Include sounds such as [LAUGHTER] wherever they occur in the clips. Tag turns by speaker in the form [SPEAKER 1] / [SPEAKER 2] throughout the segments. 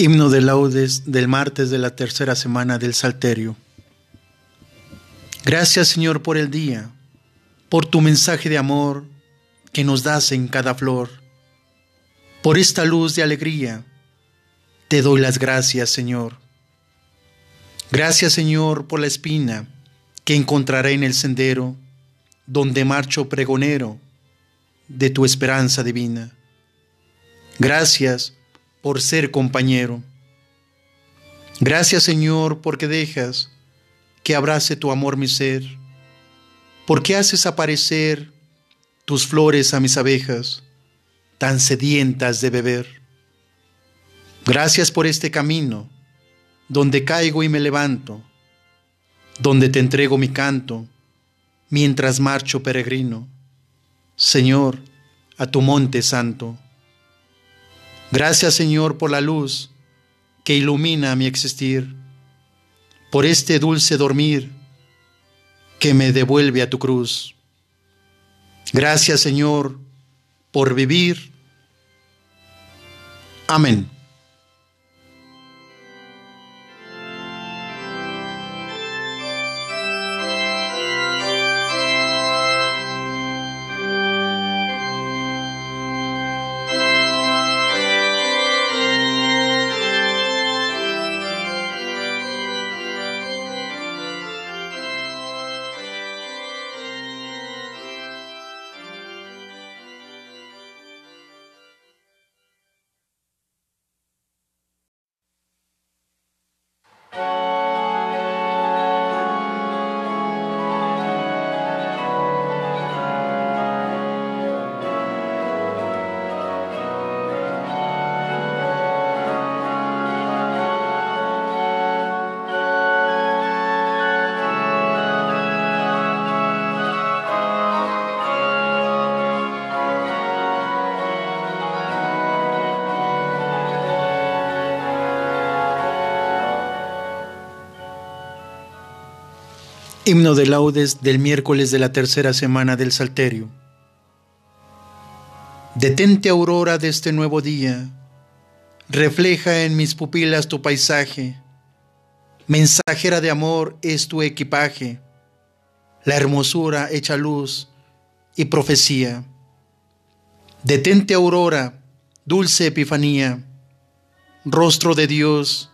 [SPEAKER 1] Himno de laudes del martes de la tercera semana del Salterio. Gracias Señor por el día, por tu mensaje de amor que nos das en cada flor, por esta luz de alegría. Te doy las gracias Señor. Gracias Señor por la espina que encontraré en el sendero donde marcho pregonero de tu esperanza divina. Gracias por ser compañero. Gracias Señor porque dejas que abrace tu amor mi ser, porque haces aparecer tus flores a mis abejas, tan sedientas de beber. Gracias por este camino, donde caigo y me levanto, donde te entrego mi canto, mientras marcho peregrino, Señor, a tu monte santo. Gracias Señor por la luz que ilumina mi existir, por este dulce dormir que me devuelve a tu cruz. Gracias Señor por vivir. Amén. Himno de laudes del miércoles de la tercera semana del Salterio. Detente aurora de este nuevo día, refleja en mis pupilas tu paisaje, mensajera de amor es tu equipaje, la hermosura hecha luz y profecía. Detente aurora, dulce epifanía, rostro de Dios,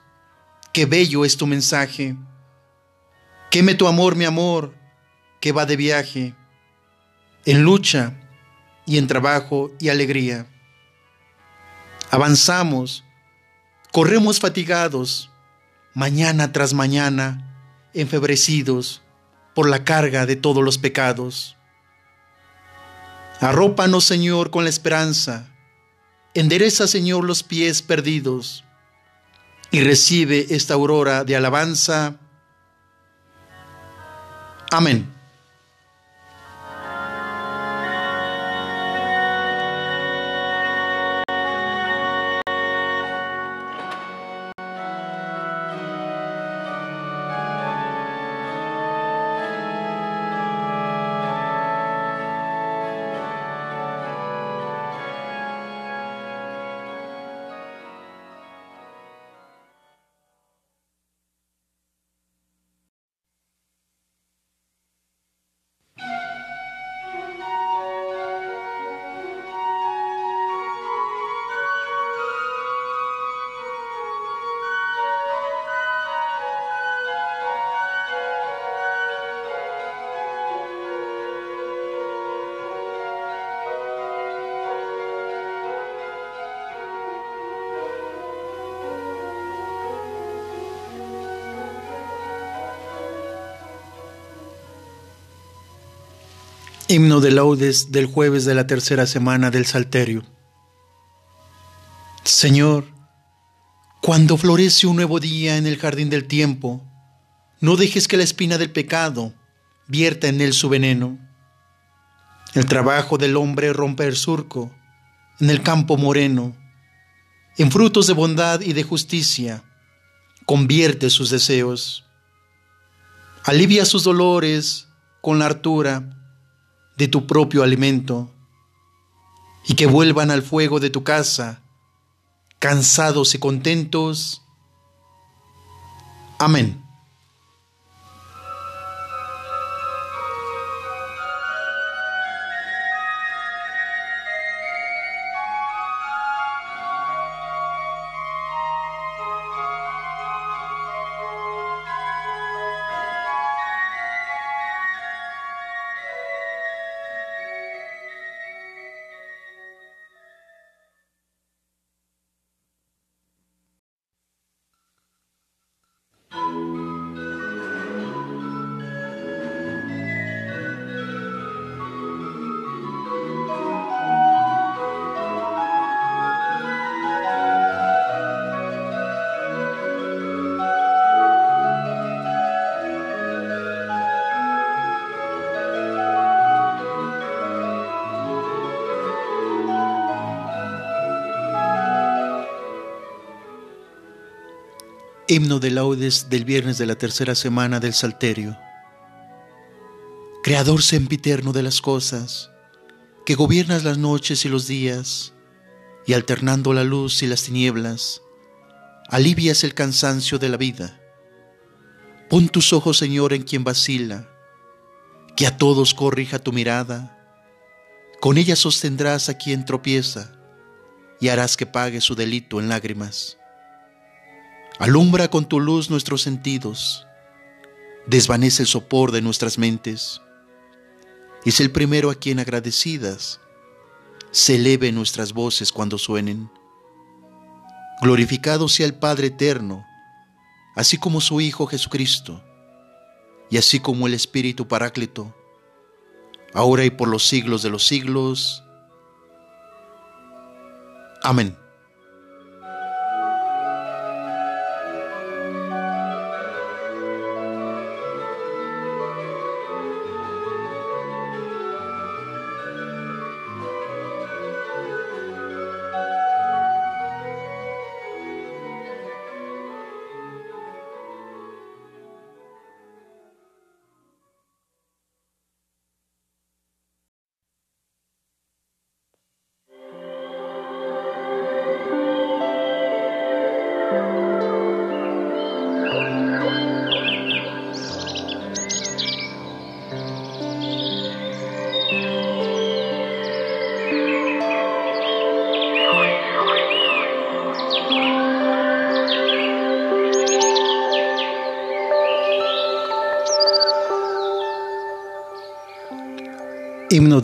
[SPEAKER 1] qué bello es tu mensaje Queme tu amor, mi amor, que va de viaje, en lucha y en trabajo y alegría. Avanzamos, corremos fatigados, mañana tras mañana, enfebrecidos por la carga de todos los pecados. Arrópanos, Señor, con la esperanza. Endereza, Señor, los pies perdidos y recibe esta aurora de alabanza Amén. Himno de laudes del jueves de la tercera semana del Salterio. Señor, cuando florece un nuevo día en el jardín del tiempo, no dejes que la espina del pecado vierta en él su veneno. El trabajo del hombre rompe el surco en el campo moreno, en frutos de bondad y de justicia, convierte sus deseos. Alivia sus dolores con la hartura de tu propio alimento y que vuelvan al fuego de tu casa cansados y contentos. Amén. Himno de laudes del viernes de la tercera semana del Salterio. Creador sempiterno de las cosas, que gobiernas las noches y los días, y alternando la luz y las tinieblas, alivias el cansancio de la vida. Pon tus ojos, Señor, en quien vacila, que a todos corrija tu mirada. Con ella sostendrás a quien tropieza, y harás que pague su delito en lágrimas. Alumbra con tu luz nuestros sentidos, desvanece el sopor de nuestras mentes. Es el primero a quien agradecidas se eleven nuestras voces cuando suenen. Glorificado sea el Padre eterno, así como su Hijo Jesucristo, y así como el Espíritu Paráclito, ahora y por los siglos de los siglos. Amén.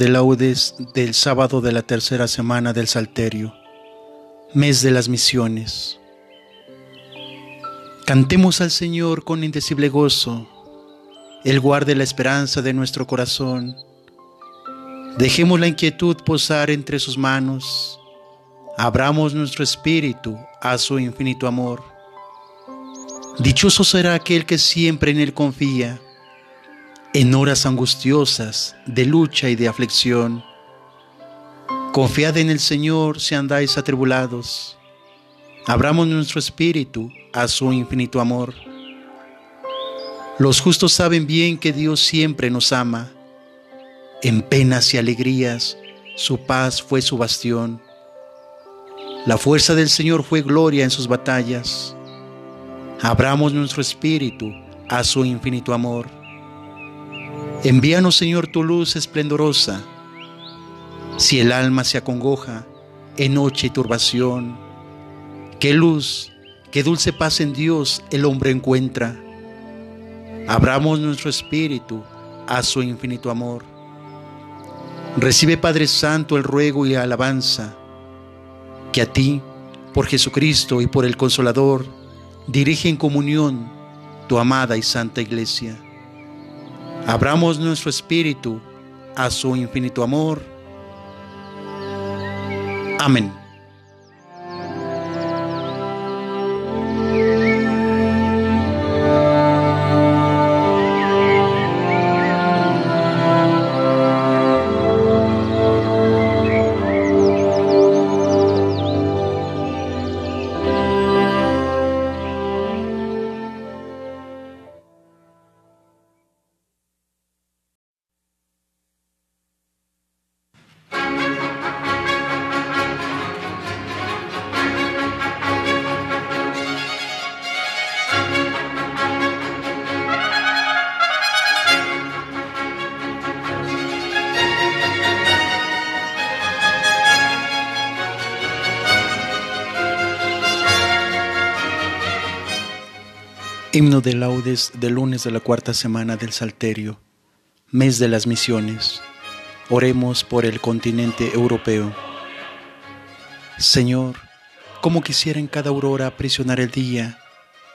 [SPEAKER 1] De laudes del sábado de la tercera semana del Salterio, mes de las misiones. Cantemos al Señor con indecible gozo, Él guarde la esperanza de nuestro corazón. Dejemos la inquietud posar entre sus manos, abramos nuestro espíritu a su infinito amor. Dichoso será aquel que siempre en Él confía en horas angustiosas de lucha y de aflicción. Confiad en el Señor si andáis atribulados. Abramos nuestro espíritu a su infinito amor. Los justos saben bien que Dios siempre nos ama. En penas y alegrías, su paz fue su bastión. La fuerza del Señor fue gloria en sus batallas. Abramos nuestro espíritu a su infinito amor. Envíanos, Señor, tu luz esplendorosa. Si el alma se acongoja en noche y turbación, qué luz, qué dulce paz en Dios el hombre encuentra. Abramos nuestro espíritu a su infinito amor. Recibe, Padre Santo, el ruego y la alabanza que a ti, por Jesucristo y por el Consolador, dirige en comunión tu amada y santa iglesia. Abramos nuestro espíritu a su infinito amor. Amén. Himno de laudes del lunes de la cuarta semana del Salterio, mes de las misiones. Oremos por el continente europeo. Señor, como quisiera en cada aurora aprisionar el día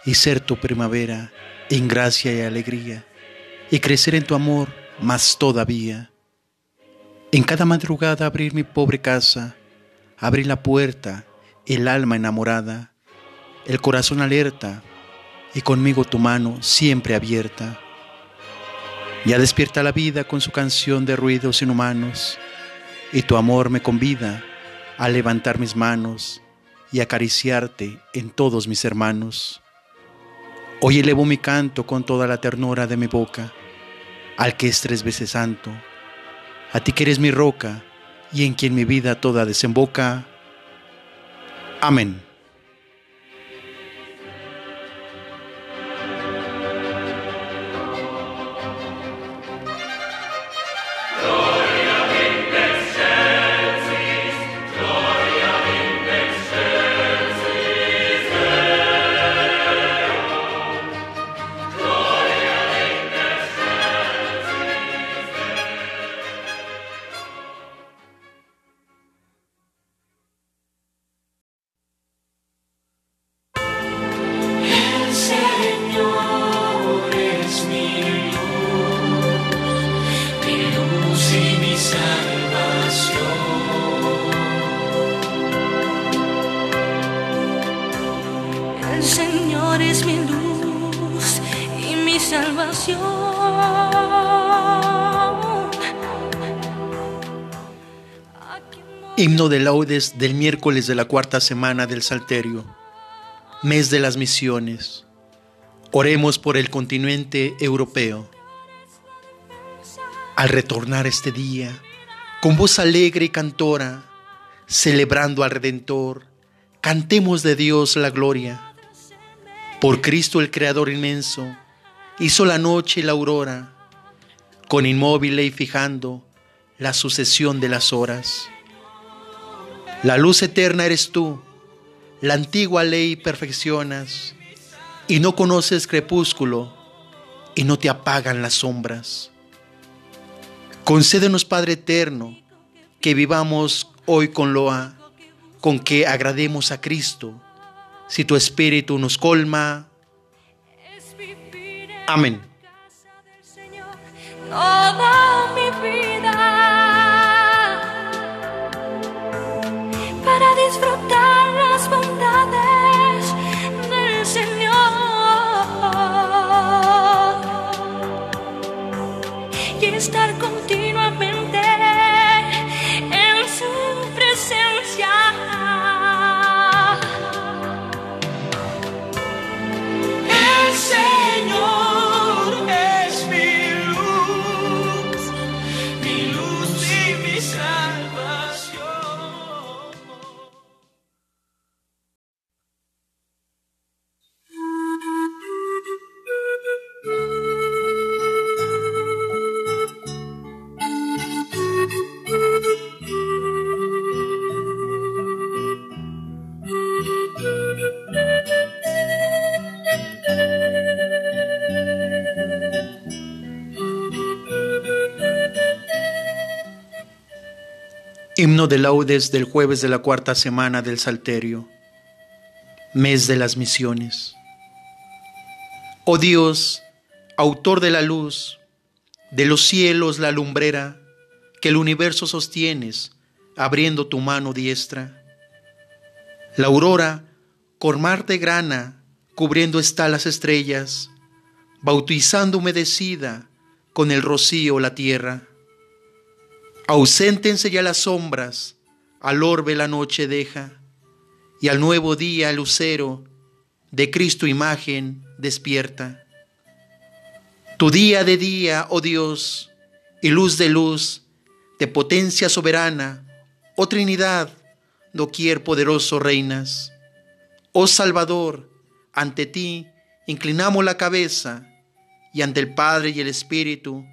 [SPEAKER 1] y ser tu primavera en gracia y alegría, y crecer en tu amor más todavía. En cada madrugada abrir mi pobre casa, abrir la puerta, el alma enamorada, el corazón alerta, y conmigo tu mano siempre abierta. Ya despierta la vida con su canción de ruidos inhumanos, y tu amor me convida a levantar mis manos y acariciarte en todos mis hermanos. Hoy elevo mi canto con toda la ternura de mi boca, al que es tres veces santo, a ti que eres mi roca y en quien mi vida toda desemboca. Amén. De laudes del miércoles de la cuarta semana del Salterio, mes de las misiones. Oremos por el continente europeo. Al retornar este día, con voz alegre y cantora, celebrando al Redentor, cantemos de Dios la gloria. Por Cristo el Creador inmenso, hizo la noche y la aurora, con inmóvil y fijando la sucesión de las horas. La luz eterna eres tú, la antigua ley perfeccionas, y no conoces crepúsculo, y no te apagan las sombras. Concédenos, Padre eterno, que vivamos hoy con loa, con que agrademos a Cristo, si tu espíritu nos colma. Amén. De laudes del jueves de la cuarta semana del Salterio, mes de las misiones. Oh Dios, autor de la luz, de los cielos la lumbrera, que el universo sostienes, abriendo tu mano diestra. La aurora, con mar de grana, cubriendo está las estrellas, bautizando humedecida con el rocío la tierra. Auséntense ya las sombras, al orbe la noche deja, y al nuevo día el lucero de Cristo imagen despierta. Tu día de día, oh Dios, y luz de luz, de potencia soberana, oh Trinidad, doquier poderoso reinas. Oh Salvador, ante ti inclinamos la cabeza, y ante el Padre y el Espíritu,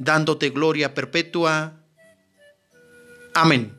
[SPEAKER 1] dándote gloria perpetua. Amén.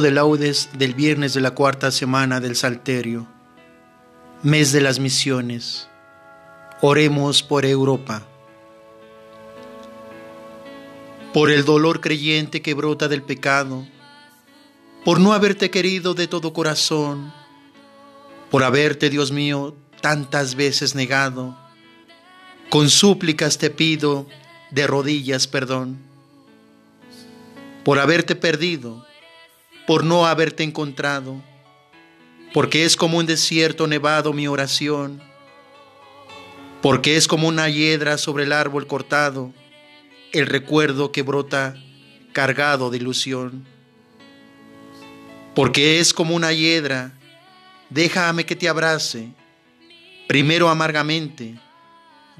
[SPEAKER 1] De laudes del viernes de la cuarta semana del Salterio, mes de las misiones. Oremos por Europa. Por el dolor creyente que brota del pecado, por no haberte querido de todo corazón, por haberte, Dios mío, tantas veces negado, con súplicas te pido de rodillas perdón, por haberte perdido por no haberte encontrado, porque es como un desierto nevado mi oración, porque es como una hiedra sobre el árbol cortado, el recuerdo que brota cargado de ilusión. Porque es como una hiedra, déjame que te abrace, primero amargamente,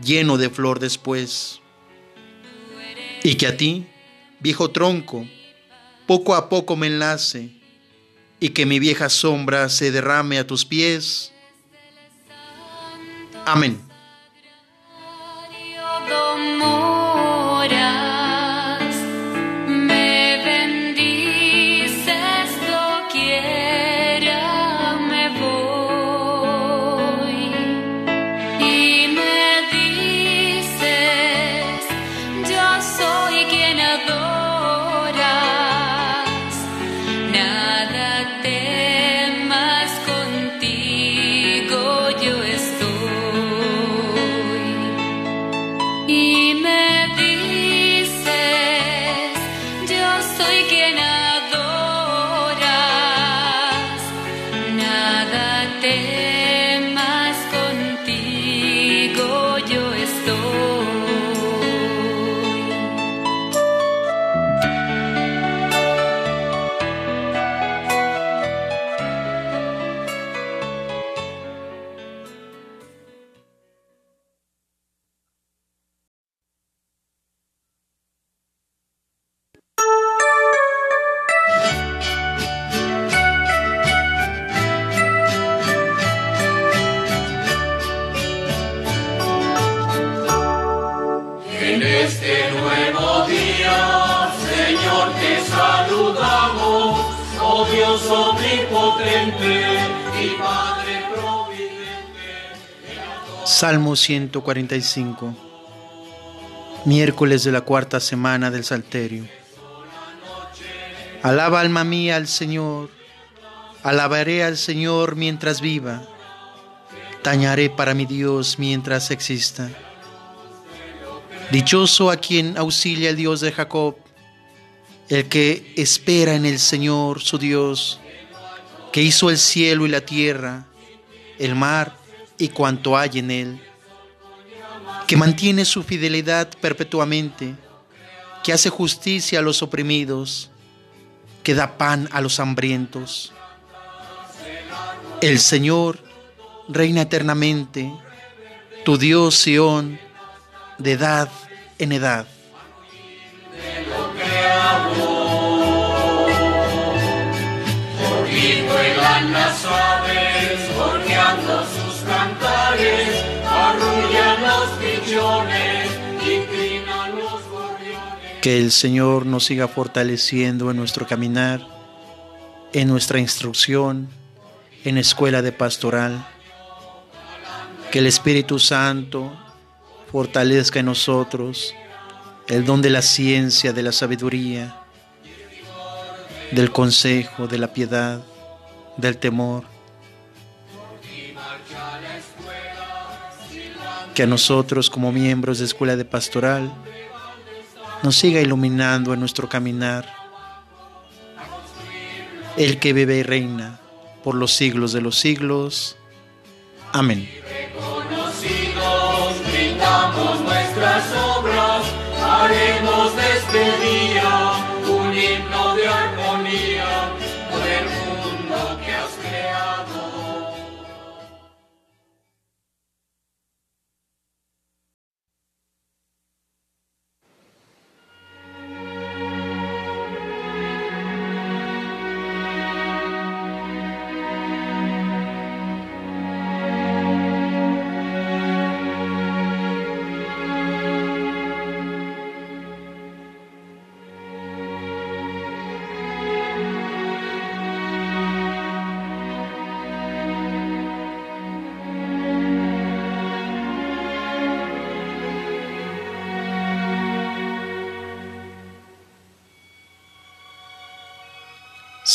[SPEAKER 1] lleno de flor después. Y que a ti, viejo tronco, poco a poco me enlace y que mi vieja sombra se derrame a tus pies. Amén. Salmo 145, miércoles de la cuarta semana del Salterio. Alaba alma mía al Señor, alabaré al Señor mientras viva, tañaré para mi Dios mientras exista. Dichoso a quien auxilia el Dios de Jacob, el que espera en el Señor su Dios, que hizo el cielo y la tierra, el mar y cuanto hay en él, que mantiene su fidelidad perpetuamente, que hace justicia a los oprimidos, que da pan a los hambrientos. El Señor reina eternamente, tu Dios Sión, de edad en edad. Que el Señor nos siga fortaleciendo en nuestro caminar, en nuestra instrucción, en escuela de pastoral. Que el Espíritu Santo fortalezca en nosotros el don de la ciencia, de la sabiduría, del consejo, de la piedad, del temor. Que a nosotros como miembros de escuela de pastoral nos siga iluminando en nuestro caminar. El que vive y reina por los siglos de los siglos. Amén.
[SPEAKER 2] Reconocidos, nuestras obras, haremos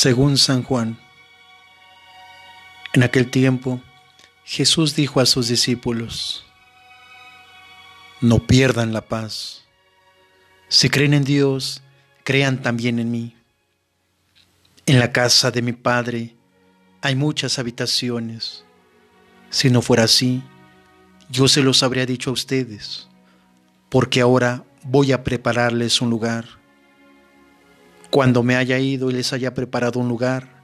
[SPEAKER 1] Según San Juan, en aquel tiempo Jesús dijo a sus discípulos, no pierdan la paz. Si creen en Dios, crean también en mí. En la casa de mi Padre hay muchas habitaciones. Si no fuera así, yo se los habría dicho a ustedes, porque ahora voy a prepararles un lugar. Cuando me haya ido y les haya preparado un lugar,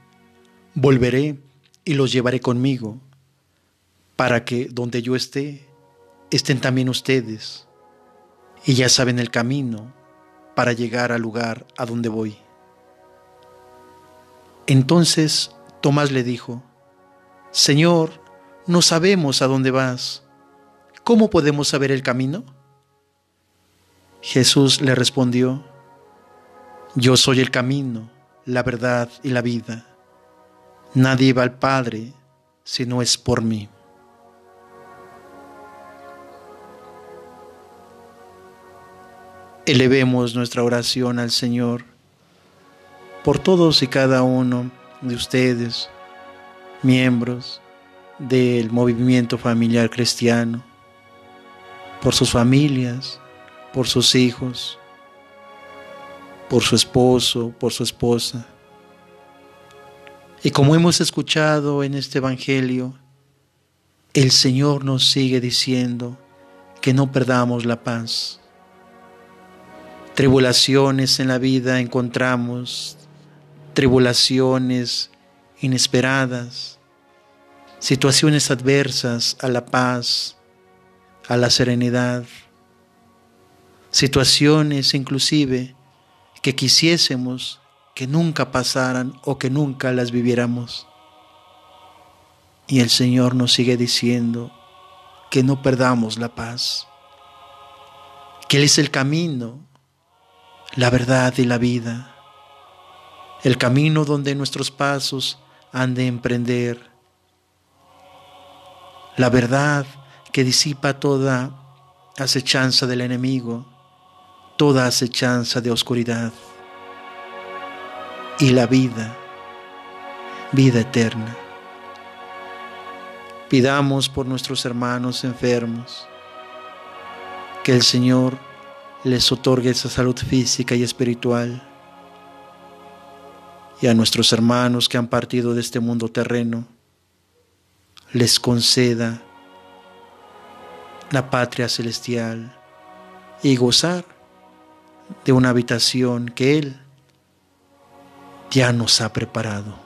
[SPEAKER 1] volveré y los llevaré conmigo, para que donde yo esté, estén también ustedes, y ya saben el camino para llegar al lugar a donde voy. Entonces Tomás le dijo, Señor, no sabemos a dónde vas. ¿Cómo podemos saber el camino? Jesús le respondió, yo soy el camino, la verdad y la vida. Nadie va al Padre si no es por mí. Elevemos nuestra oración al Señor por todos y cada uno de ustedes, miembros del movimiento familiar cristiano, por sus familias, por sus hijos, por su esposo, por su esposa. Y como hemos escuchado en este Evangelio, el Señor nos sigue diciendo que no perdamos la paz. Tribulaciones en la vida encontramos, tribulaciones inesperadas, situaciones adversas a la paz, a la serenidad, situaciones inclusive que quisiésemos que nunca pasaran o que nunca las viviéramos. Y el Señor nos sigue diciendo que no perdamos la paz, que Él es el camino, la verdad y la vida, el camino donde nuestros pasos han de emprender, la verdad que disipa toda acechanza del enemigo, toda acechanza de oscuridad y la vida, vida eterna. Pidamos por nuestros hermanos enfermos que el Señor les otorgue esa salud física y espiritual. Y a nuestros hermanos que han partido de este mundo terreno, les conceda la patria celestial y gozar de una habitación que Él ya nos ha preparado.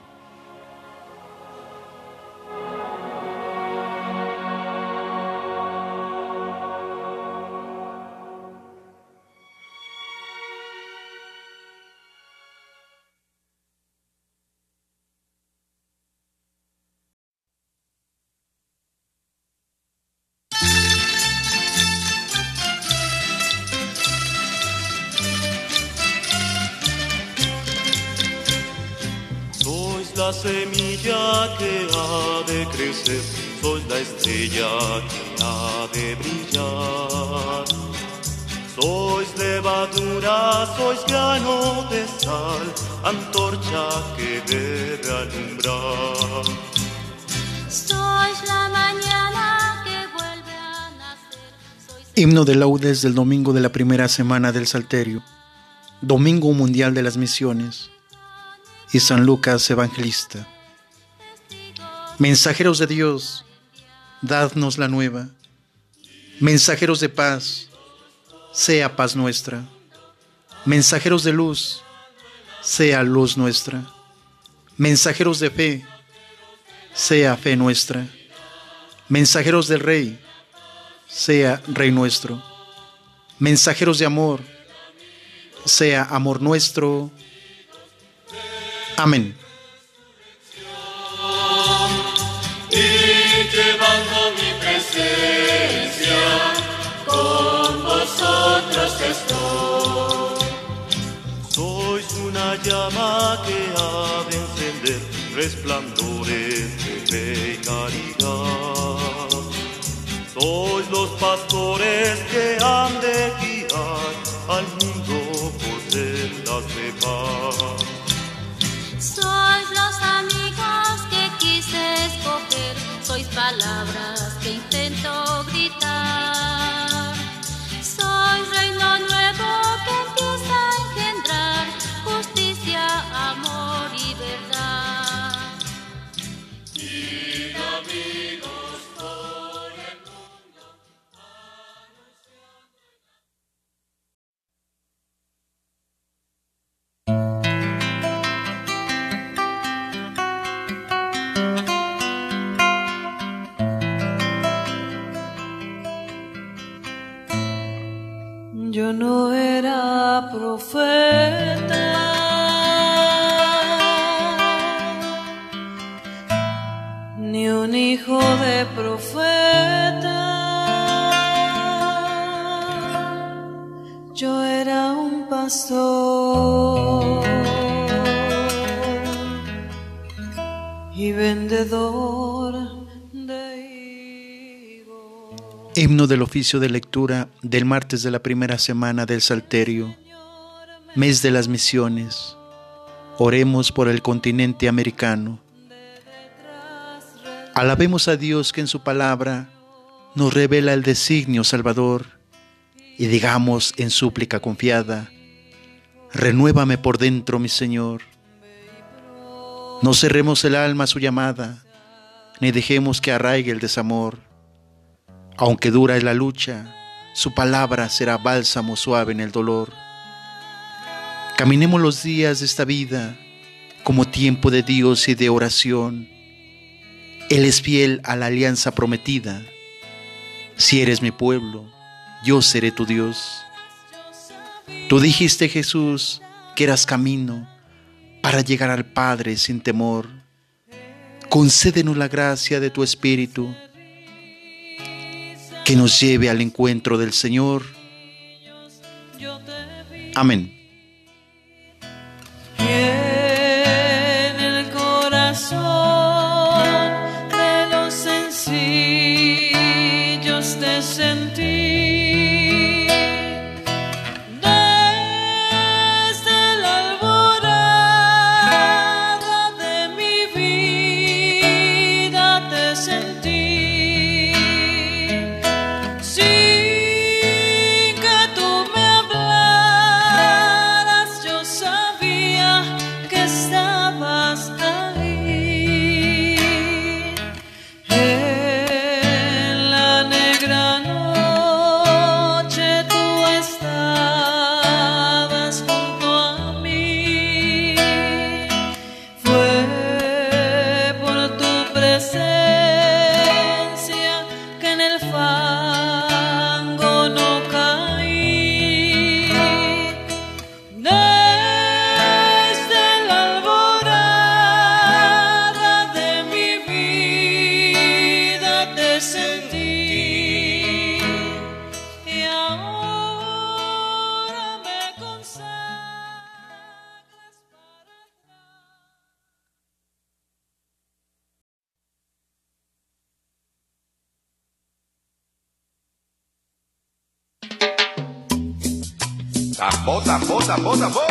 [SPEAKER 1] Himno de laudes del domingo de la primera semana del Salterio, Domingo Mundial de las Misiones y San Lucas Evangelista. Mensajeros de Dios, dadnos la nueva. Mensajeros de paz, sea paz nuestra. Mensajeros de luz, sea luz nuestra. Mensajeros de fe, sea fe nuestra. Mensajeros del Rey, sea Rey nuestro. Mensajeros de amor, sea amor nuestro. Amén.
[SPEAKER 2] y llevando mi presencia, con vosotros estoy.
[SPEAKER 3] Sois una llama que ha de encender resplandores de caridad. Sois los pastores que han de guiar al mundo por sendas de paz.
[SPEAKER 4] Sois los amigos que quise escoger, sois palabras que intento gritar.
[SPEAKER 5] Yo no era profeta, ni un hijo de profeta. Yo era un pastor y vendedor
[SPEAKER 6] Himno del oficio de lectura del martes de la primera semana del Salterio, mes de las misiones. Oremos por el continente americano. Alabemos a Dios que en su palabra nos revela el designio salvador y digamos en súplica confiada, renuévame por dentro, mi Señor. No cerremos el alma a su llamada, ni dejemos que arraigue el desamor. Aunque dura es la lucha, su palabra será bálsamo suave en el dolor. Caminemos los días de esta vida como tiempo de Dios y de oración. Él es fiel a la alianza prometida. Si eres mi pueblo, yo seré tu Dios. Tú dijiste, Jesús, que eras camino para llegar al Padre sin temor. Concédenos la gracia de tu Espíritu que nos lleve al encuentro del Señor. Amén.
[SPEAKER 5] sabor, sabor.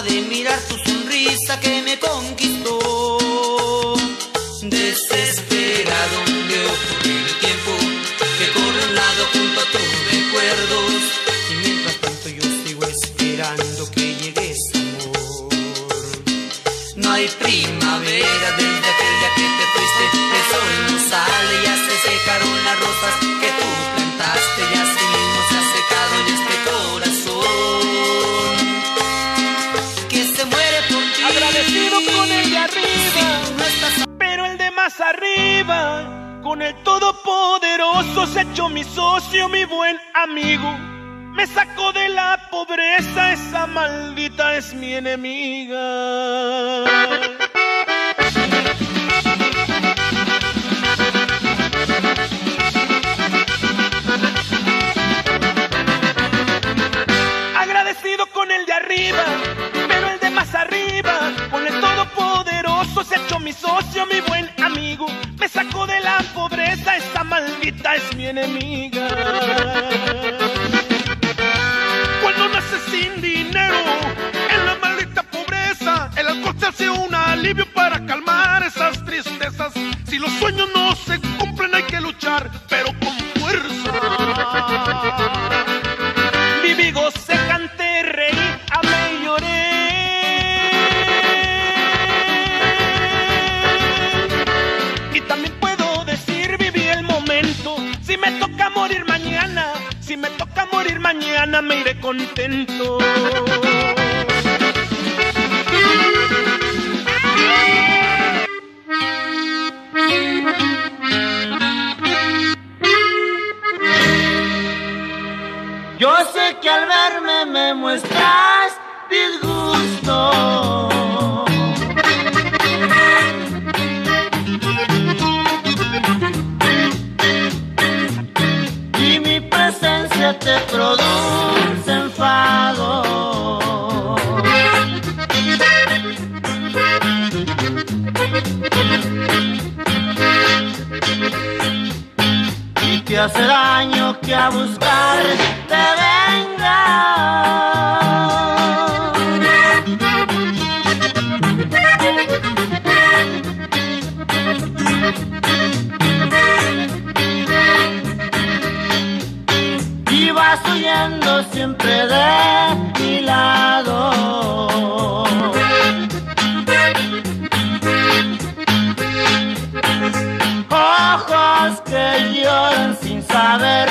[SPEAKER 5] de
[SPEAKER 7] mirar, su sonrisa que me conquistó.
[SPEAKER 8] Con el Todopoderoso se echó mi socio, mi buen amigo. Me sacó de la pobreza, esa maldita es mi enemiga. Agradecido con el de arriba, pero el de más arriba, con el Todopoderoso se echó mi socio, mi buen amigo. Me sacó de la pobreza, esta maldita es mi enemiga. Cuando nace sin dinero, en la maldita pobreza, el alcohol se hace un alivio para calmar esas tristezas. Si los sueños no se cumplen, hay que luchar contento.
[SPEAKER 9] Yo sé que al verme me muestras disgusto. y mi presencia te produce. hace daño que a buscar te venga. Y vas huyendo siempre de sabe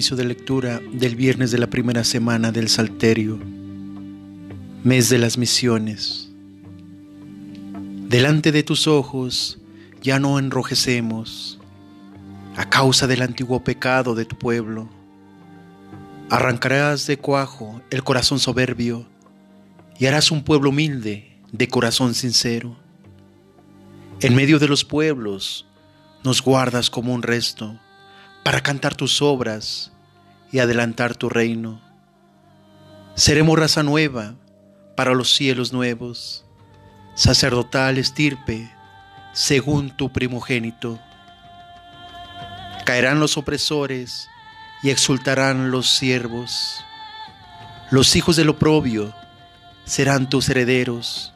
[SPEAKER 9] de
[SPEAKER 1] lectura del viernes de la primera semana del Salterio, mes de las misiones. Delante de tus ojos ya no enrojecemos a causa del antiguo pecado de tu pueblo. Arrancarás de cuajo el corazón soberbio y harás un pueblo humilde de corazón sincero. En medio de los pueblos nos guardas como un resto para cantar tus obras y adelantar tu reino. Seremos raza nueva para los cielos nuevos, sacerdotal estirpe, según tu primogénito. Caerán los opresores y exultarán los siervos. Los hijos del oprobio serán tus herederos.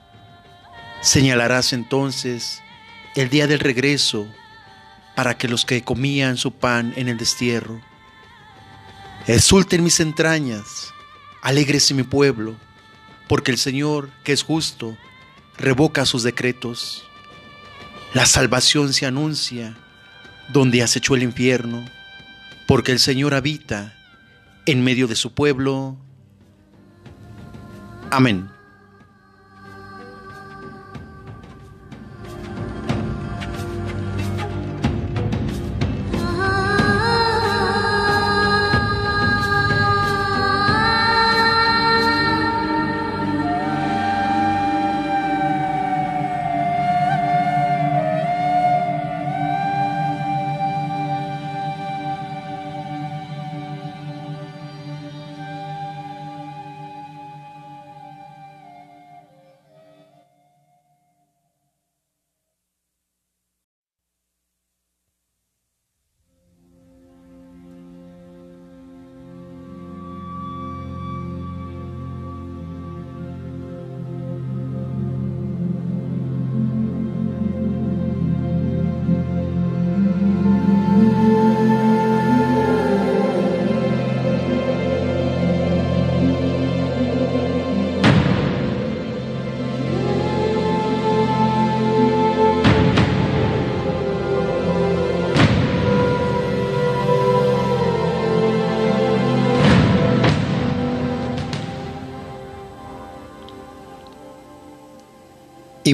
[SPEAKER 1] Señalarás entonces el día del regreso para que los que comían su pan en el destierro exulten mis entrañas, alégrese mi pueblo, porque el Señor, que es justo, revoca sus decretos. La salvación se anuncia donde acechó el infierno, porque el Señor habita en medio de su pueblo. Amén.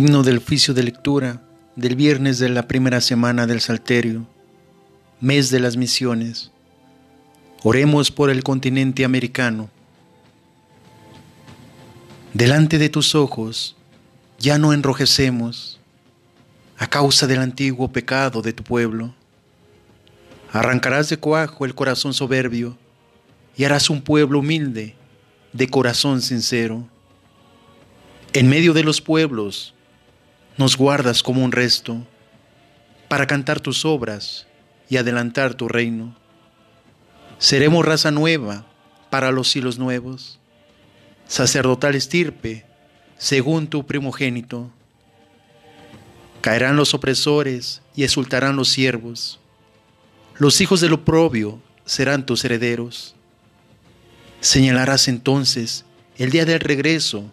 [SPEAKER 1] Himno del oficio de lectura del viernes de la primera semana del Salterio, mes de las misiones. Oremos por el continente americano. Delante de tus ojos ya no enrojecemos a causa del antiguo pecado de tu pueblo. Arrancarás de cuajo el corazón soberbio y harás un pueblo humilde de corazón sincero. En medio de los pueblos nos guardas como un resto para cantar tus obras y adelantar tu reino. Seremos raza nueva para los hilos nuevos, sacerdotal estirpe, según tu primogénito. Caerán los opresores y exultarán los siervos. Los hijos del oprobio serán tus herederos. Señalarás entonces el día del regreso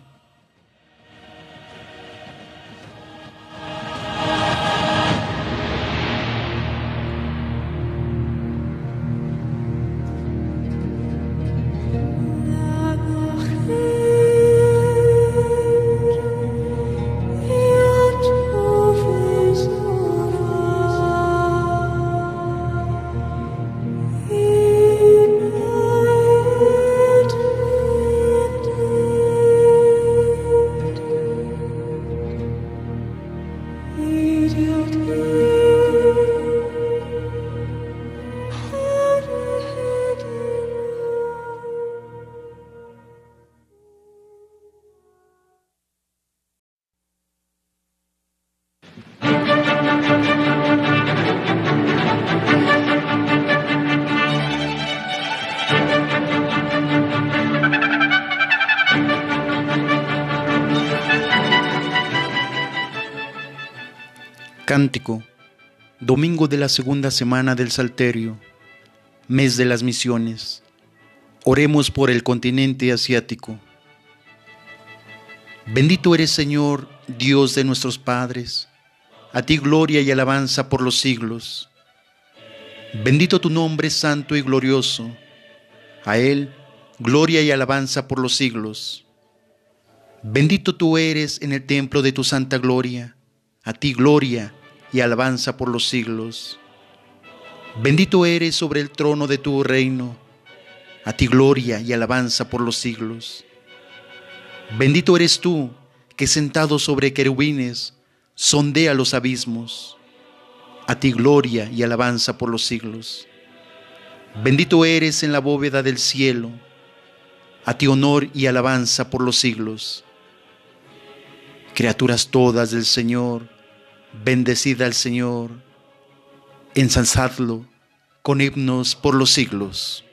[SPEAKER 1] De la segunda semana del Salterio, mes de las misiones. Oremos por el continente asiático. Bendito eres Señor, Dios de nuestros padres, a ti gloria y alabanza por los siglos. Bendito tu nombre santo y glorioso, a Él gloria y alabanza por los siglos. Bendito tú eres en el templo de tu santa gloria, a ti gloria y alabanza por los siglos. Bendito eres sobre el trono de tu reino, a ti gloria y alabanza por los siglos. Bendito eres tú, que sentado sobre querubines, sondea los abismos, a ti gloria y alabanza por los siglos. Bendito eres en la bóveda del cielo, a ti honor y alabanza por los siglos. Criaturas todas del Señor, Bendecida al Señor, ensalzadlo con himnos por los siglos.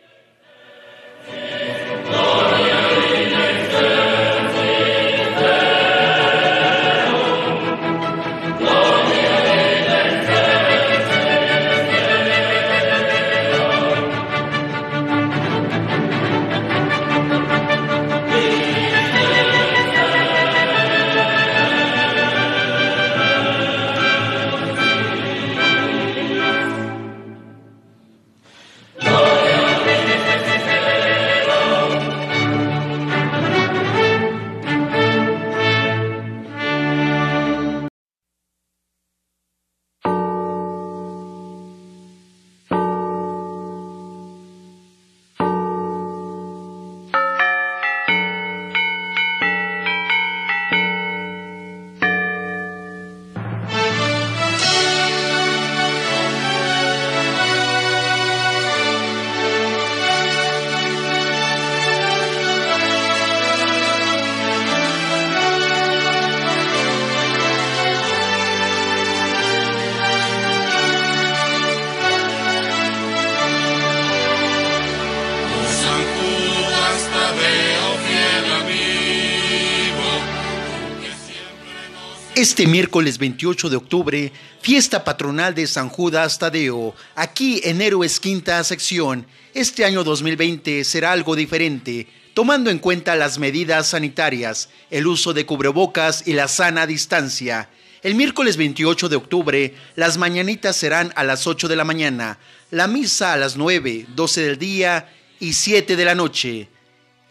[SPEAKER 1] Este miércoles 28 de octubre, fiesta patronal de San Judas Tadeo, aquí en Héroes Quinta Sección. Este año 2020 será algo diferente, tomando en cuenta las medidas sanitarias, el uso de cubrebocas y la sana distancia. El miércoles 28 de octubre, las mañanitas serán a las 8 de la mañana, la misa a las 9, 12 del día y 7 de la noche.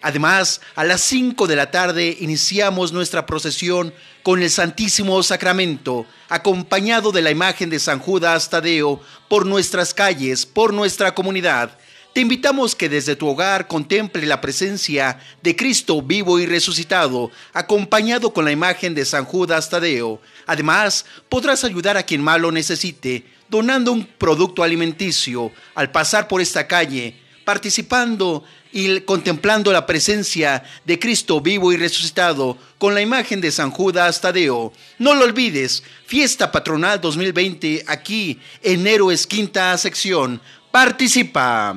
[SPEAKER 1] Además, a las 5 de la tarde iniciamos nuestra procesión con el Santísimo Sacramento, acompañado de la imagen de San Judas Tadeo por nuestras calles, por nuestra comunidad. Te invitamos que desde tu hogar contemple la presencia de Cristo vivo y resucitado, acompañado con la imagen de San Judas Tadeo. Además, podrás ayudar a quien más lo necesite, donando un producto alimenticio al pasar por esta calle participando y contemplando la presencia de Cristo vivo y resucitado con la imagen de San Judas Tadeo. No lo olvides, fiesta patronal 2020 aquí en Héroes Quinta Sección. Participa.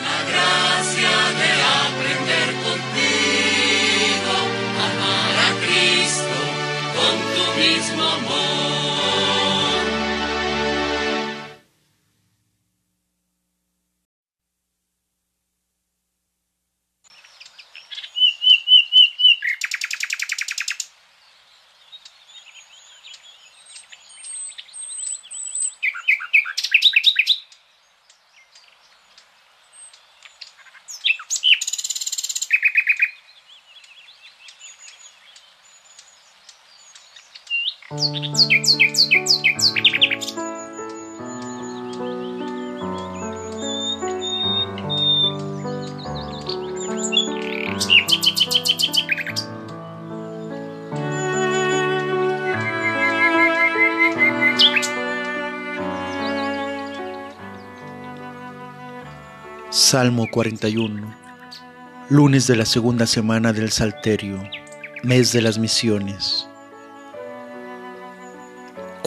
[SPEAKER 2] La
[SPEAKER 1] Salmo 41, lunes de la segunda semana del Salterio, mes de las misiones.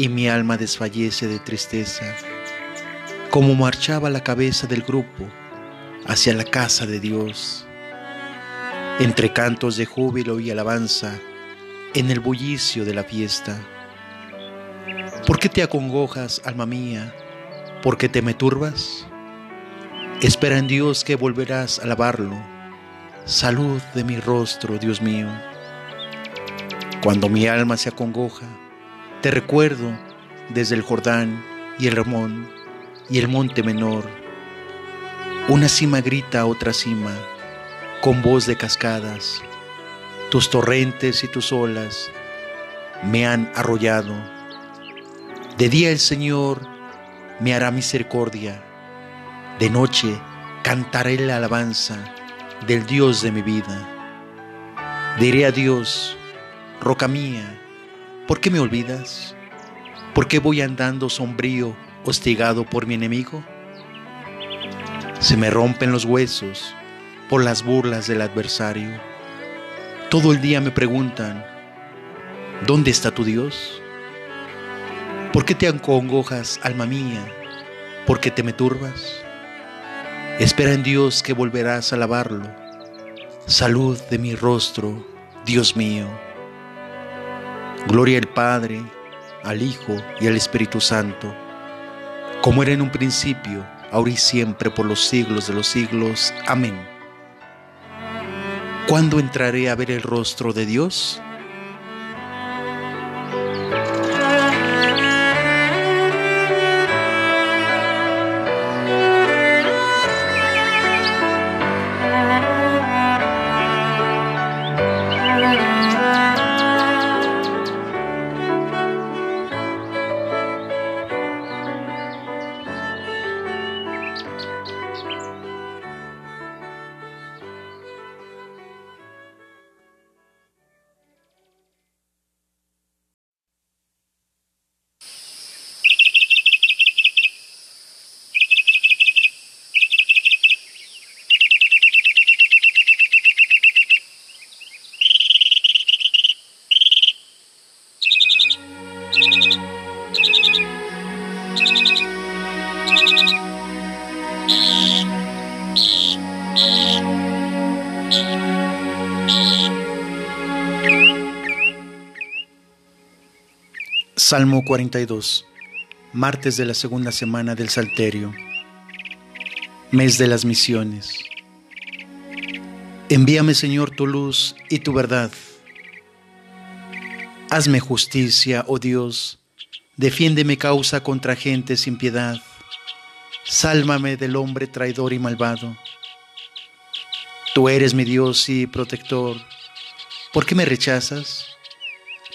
[SPEAKER 1] y mi alma desfallece de tristeza, como marchaba la cabeza del grupo hacia la casa de Dios, entre cantos de júbilo y alabanza, en el bullicio de la fiesta. ¿Por qué te acongojas, alma mía? ¿Por qué te me turbas? Espera en Dios que volverás a alabarlo. Salud de mi rostro, Dios mío. Cuando mi alma se acongoja, te recuerdo desde el Jordán y el Ramón y el monte menor. Una cima grita a otra cima, con voz de cascadas. Tus torrentes y tus olas me han arrollado. De día el Señor me hará misericordia de noche cantaré la alabanza del Dios de mi vida. Diré a Dios, roca mía, ¿por qué me olvidas? ¿Por qué voy andando sombrío, hostigado por mi enemigo? Se me rompen los huesos por las burlas del adversario. Todo el día me preguntan, ¿dónde está tu Dios? ¿Por qué te acongojas, alma mía? ¿Por qué te me turbas? Espera en Dios que volverás a alabarlo. Salud de mi rostro, Dios mío. Gloria al Padre, al Hijo y al Espíritu Santo, como era en un principio, ahora y siempre, por los siglos de los siglos. Amén. ¿Cuándo entraré a ver el rostro de Dios? Salmo 42, martes de la segunda semana del Salterio, mes de las misiones. Envíame, Señor, tu luz y tu verdad. Hazme justicia, oh Dios, defiende mi causa contra gente sin piedad. Sálvame del hombre traidor y malvado. Tú eres mi Dios y protector. ¿Por qué me rechazas?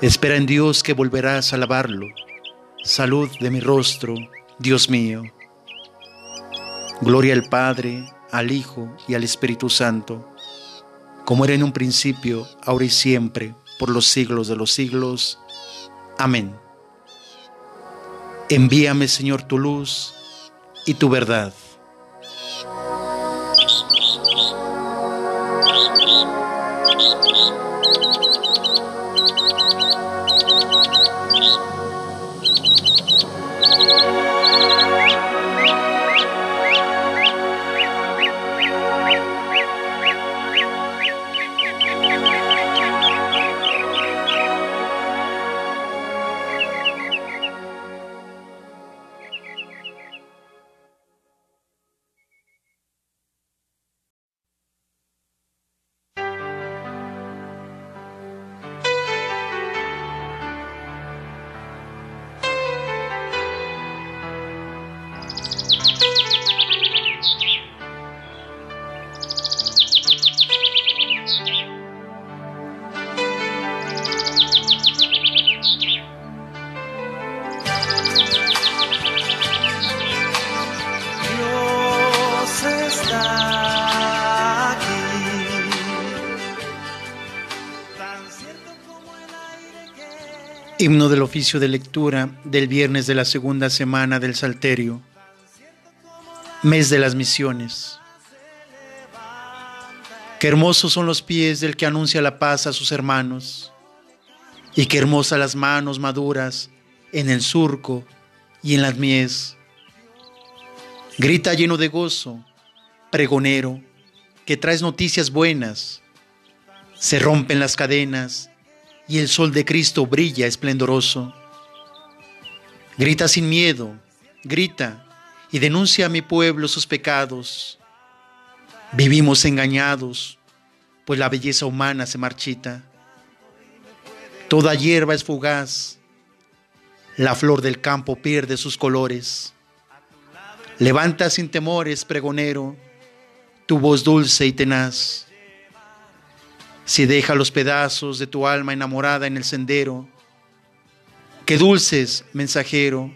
[SPEAKER 1] Espera en Dios que volverás a alabarlo. Salud de mi rostro, Dios mío. Gloria al Padre, al Hijo y al Espíritu Santo, como era en un principio, ahora y siempre, por los siglos de los siglos. Amén. Envíame, Señor, tu luz y tu verdad. Himno del oficio de lectura del viernes de la segunda semana del Salterio. Mes de las misiones. Qué hermosos son los pies del que anuncia la paz a sus hermanos. Y qué hermosas las manos maduras en el surco y en las mies. Grita lleno de gozo, pregonero, que traes noticias buenas. Se rompen las cadenas y el sol de Cristo brilla esplendoroso. Grita sin miedo, grita y denuncia a mi pueblo sus pecados. Vivimos engañados, pues la belleza humana se marchita. Toda hierba es fugaz, la flor del campo pierde sus colores. Levanta sin temores, pregonero, tu voz dulce y tenaz. Si deja los pedazos de tu alma enamorada en el sendero, qué dulces, mensajero,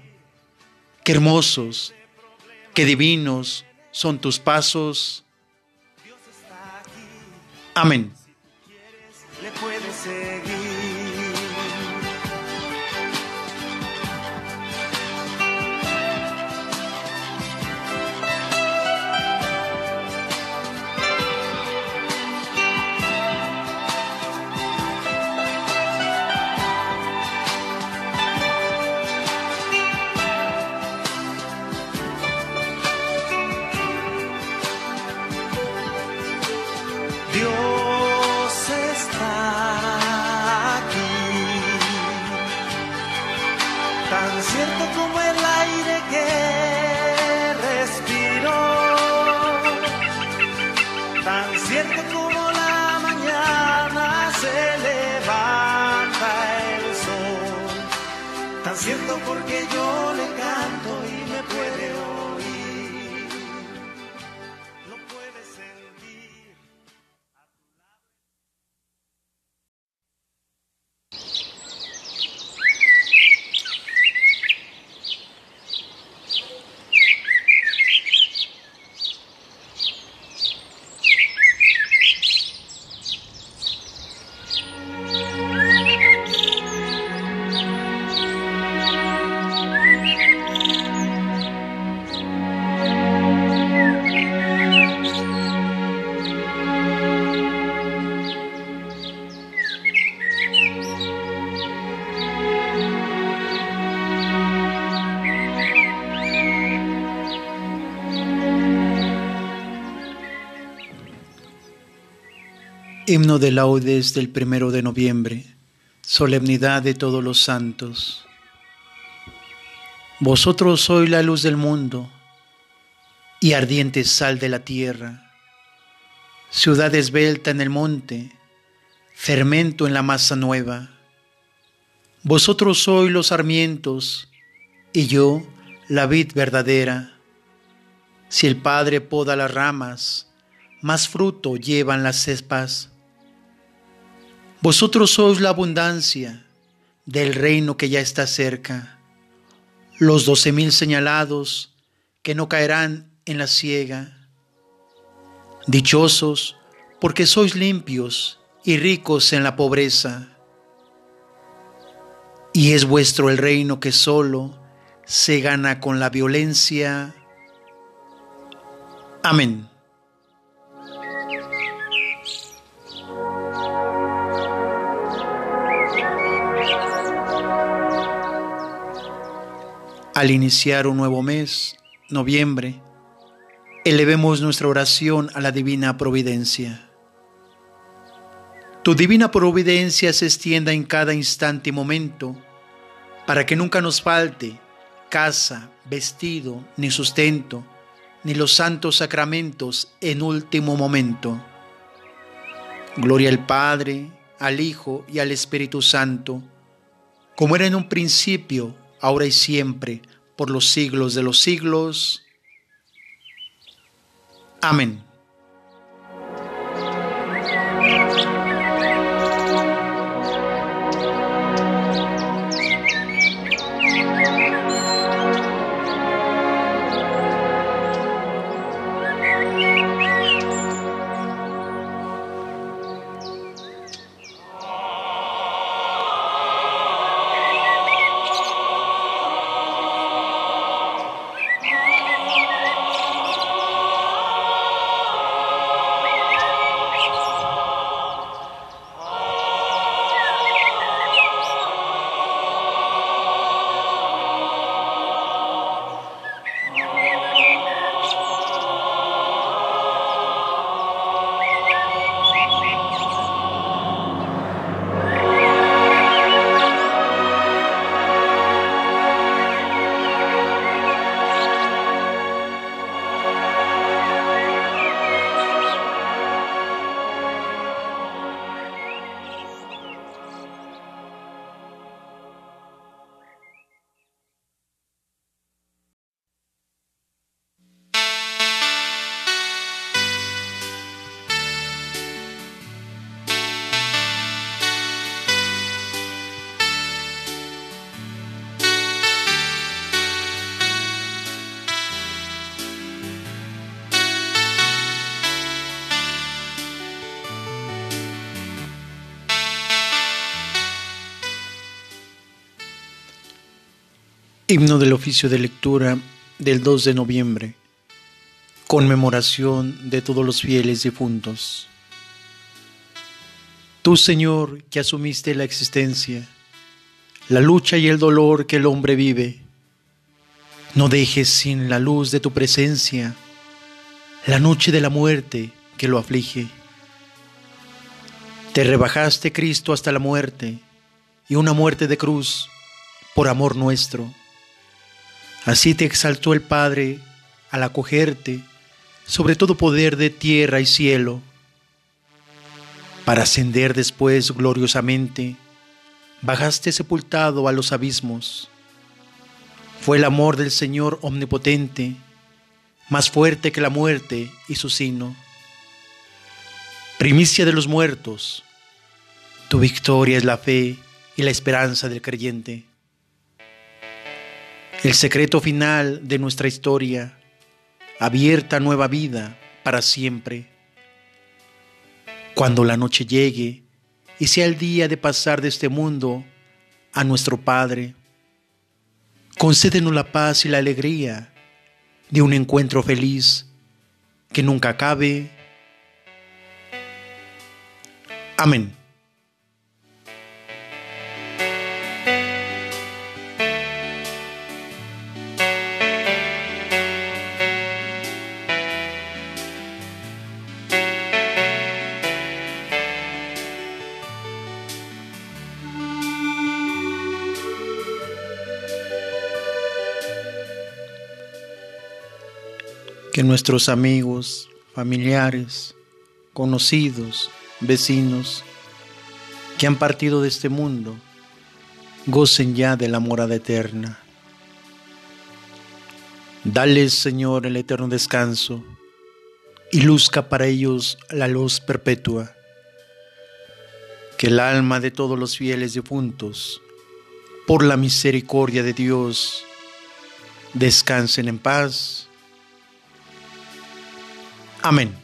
[SPEAKER 1] qué hermosos, qué divinos son tus pasos. Amén. Himno de laudes del primero de noviembre, solemnidad de todos los santos. Vosotros sois la luz del mundo y ardiente sal de la tierra, ciudad esbelta en el monte, fermento en la masa nueva. Vosotros sois los sarmientos y yo la vid verdadera. Si el Padre poda las ramas, más fruto llevan las cespas. Vosotros sois la abundancia del reino que ya está cerca, los doce mil señalados que no caerán en la ciega. Dichosos porque sois limpios y ricos en la pobreza. Y es vuestro el reino que solo se gana con la violencia. Amén. Al iniciar un nuevo mes, noviembre, elevemos nuestra oración a la divina providencia. Tu divina providencia se extienda en cada instante y momento, para que nunca nos falte casa, vestido, ni sustento, ni los santos sacramentos en último momento. Gloria al Padre, al Hijo y al Espíritu Santo, como era en un principio, ahora y siempre, por los siglos de los siglos. Amén. Himno del oficio de lectura del 2 de noviembre. Conmemoración de todos los fieles difuntos. Tú, Señor, que asumiste la existencia, la lucha y el dolor que el hombre vive, no dejes sin la luz de tu presencia la noche de la muerte que lo aflige. Te rebajaste, Cristo, hasta la muerte, y una muerte de cruz, por amor nuestro Así te exaltó el Padre al acogerte sobre todo poder de tierra y cielo, para ascender después gloriosamente, bajaste sepultado a los abismos. Fue el amor del Señor omnipotente, más fuerte que la muerte y su sino. Primicia de los muertos, tu victoria es la fe y la esperanza del creyente el secreto final de nuestra historia, abierta nueva vida para siempre. Cuando la noche llegue y sea el día de pasar de este mundo a nuestro Padre, concédenos la paz y la alegría de un encuentro feliz que nunca acabe. Amén. Que nuestros amigos, familiares, conocidos, vecinos que han partido de este mundo gocen ya de la morada eterna. Dales, Señor, el eterno descanso y luzca para ellos la luz perpetua. Que el alma de todos los fieles difuntos, por la misericordia de Dios, descansen en paz. Amén.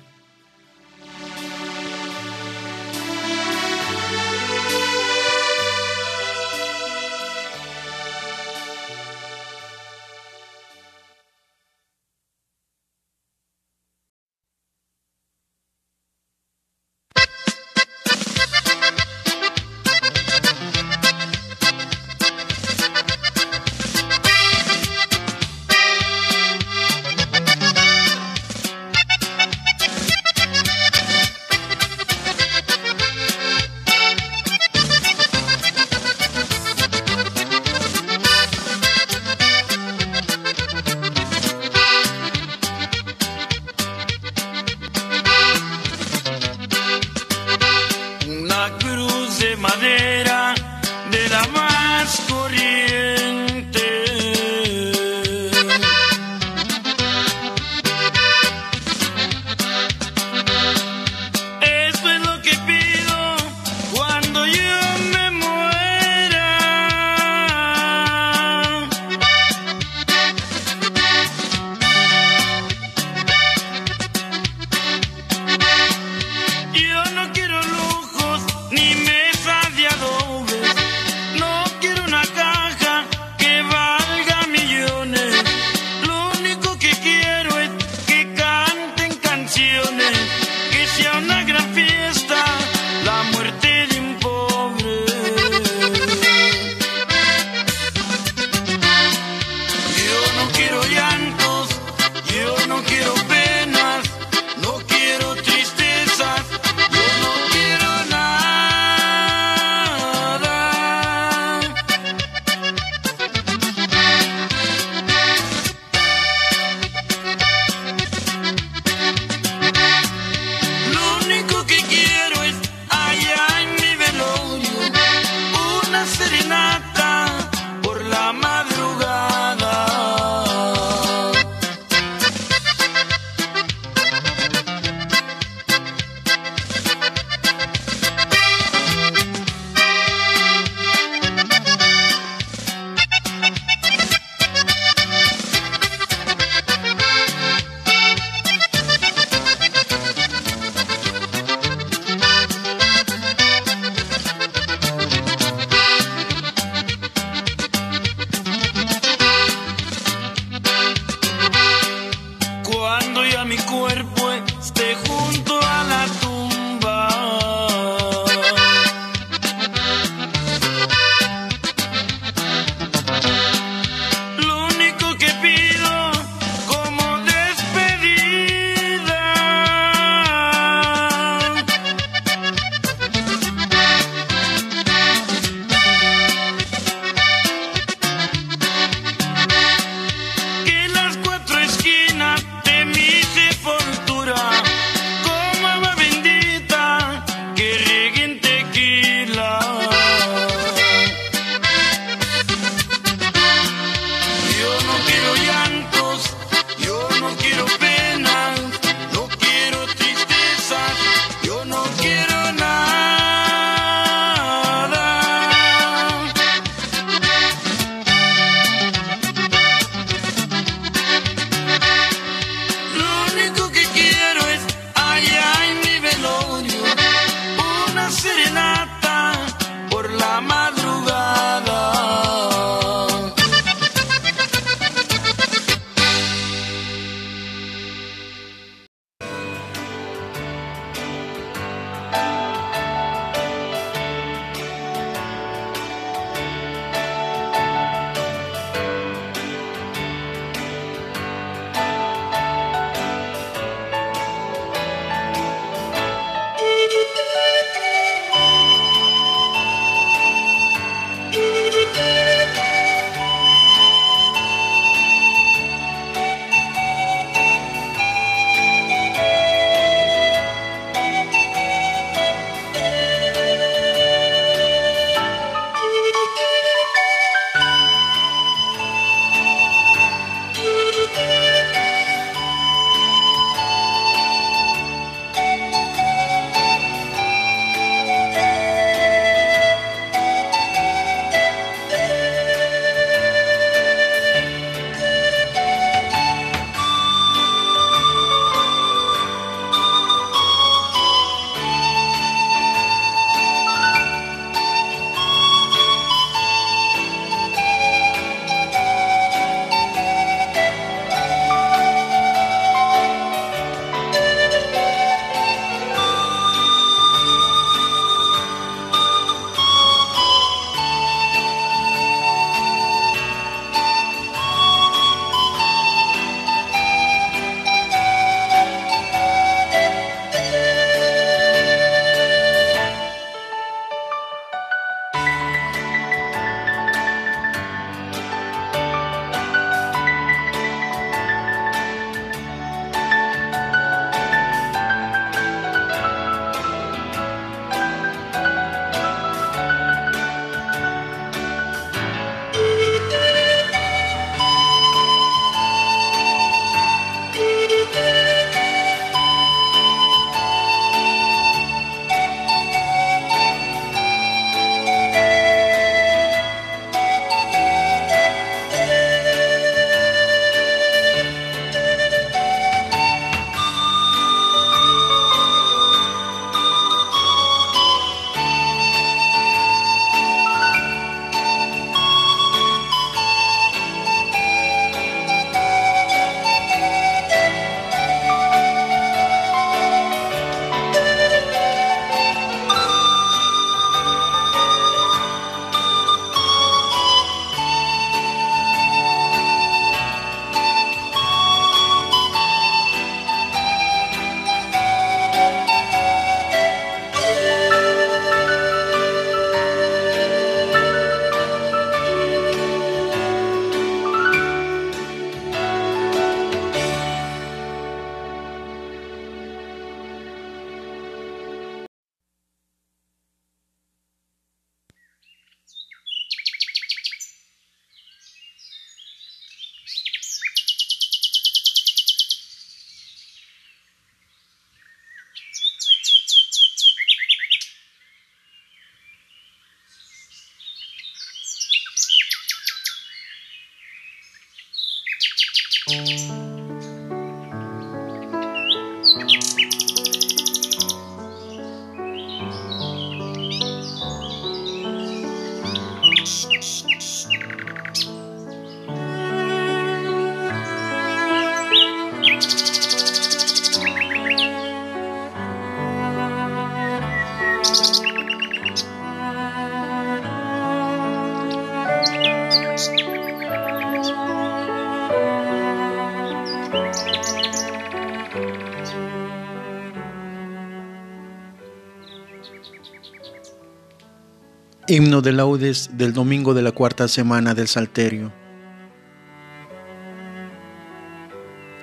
[SPEAKER 1] Himno de laudes del domingo de la cuarta semana del Salterio.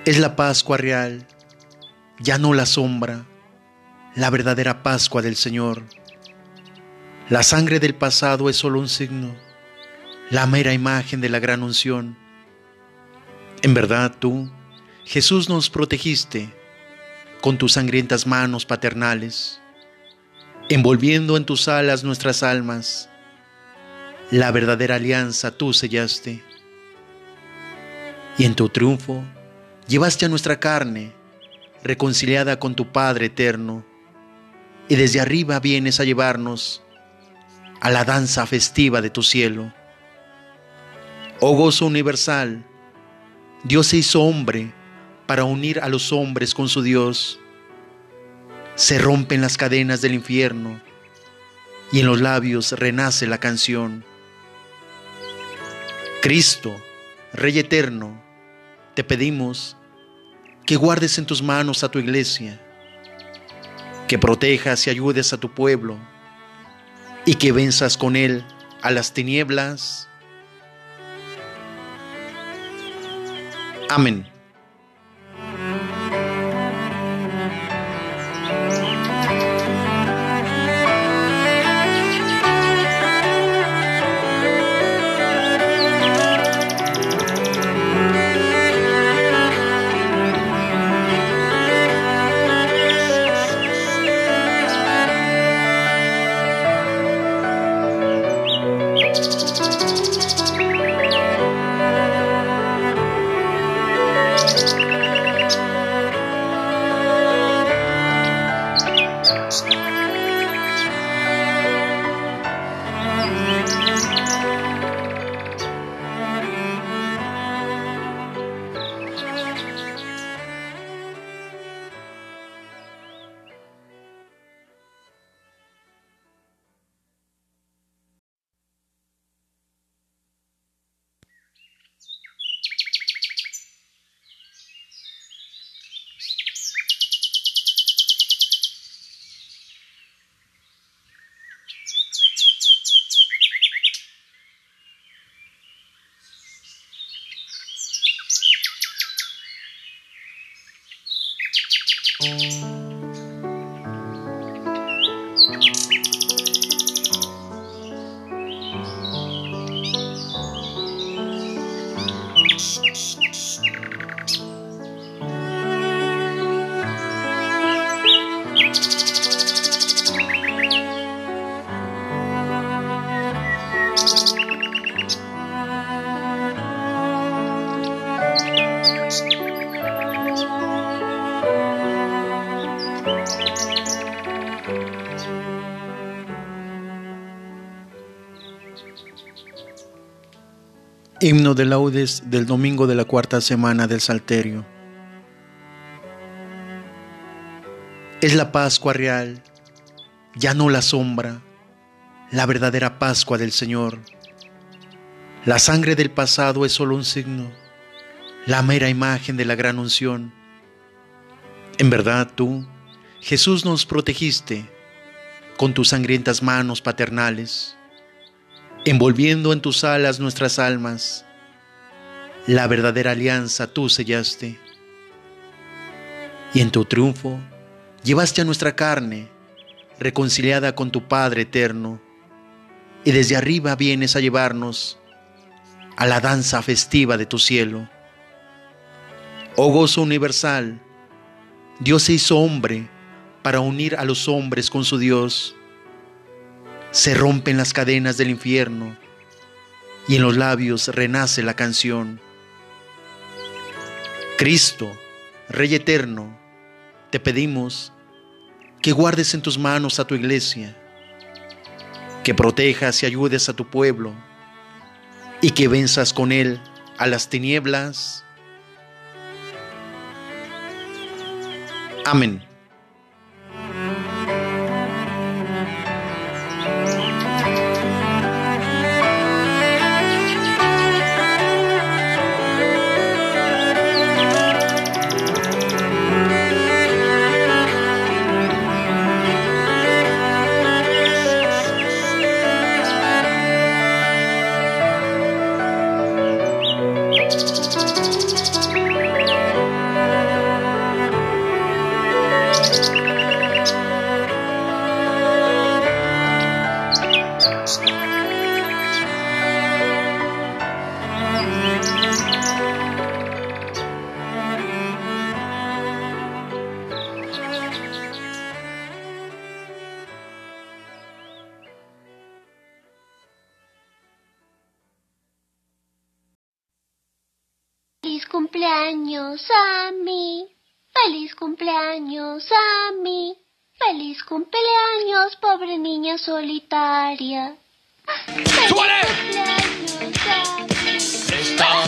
[SPEAKER 1] Es la Pascua real, ya no la sombra, la verdadera Pascua del Señor. La sangre del pasado es solo un signo, la mera imagen de la gran unción. En verdad tú, Jesús, nos protegiste con tus sangrientas manos paternales envolviendo en tus alas nuestras almas. La verdadera alianza tú sellaste. Y en tu triunfo llevaste a nuestra carne, reconciliada con tu Padre eterno, y desde arriba vienes a llevarnos a la danza festiva de tu cielo. Oh gozo universal, Dios se hizo hombre para unir a los hombres con su Dios se rompen las cadenas del infierno y en los labios renace la canción. Cristo, Rey eterno, te pedimos que guardes en tus manos a tu iglesia, que protejas y ayudes a tu pueblo y que venzas con él a las tinieblas. Amén. Himno de laudes del domingo de la cuarta semana del Salterio. Es la Pascua real, ya no la sombra, la verdadera Pascua del Señor. La sangre del pasado es solo un signo, la mera imagen de la gran unción. En verdad tú, Jesús, nos protegiste con tus sangrientas manos paternales envolviendo en tus alas nuestras almas. La verdadera alianza tú sellaste. Y en tu triunfo llevaste a nuestra carne, reconciliada con tu Padre eterno, y desde arriba vienes a llevarnos a la danza festiva de tu cielo. Oh gozo universal, Dios se hizo hombre para unir a los hombres con su Dios se rompen las cadenas del infierno y en los labios renace la canción. Cristo, Rey eterno, te pedimos que guardes en tus manos a tu iglesia, que protejas y ayudes a tu pueblo y que venzas con él a las tinieblas. Amén.
[SPEAKER 4] Cumpleaños a mí. Feliz cumpleaños a mí. Feliz cumpleaños, pobre niña solitaria. Feliz cumpleaños a mí.
[SPEAKER 2] Estas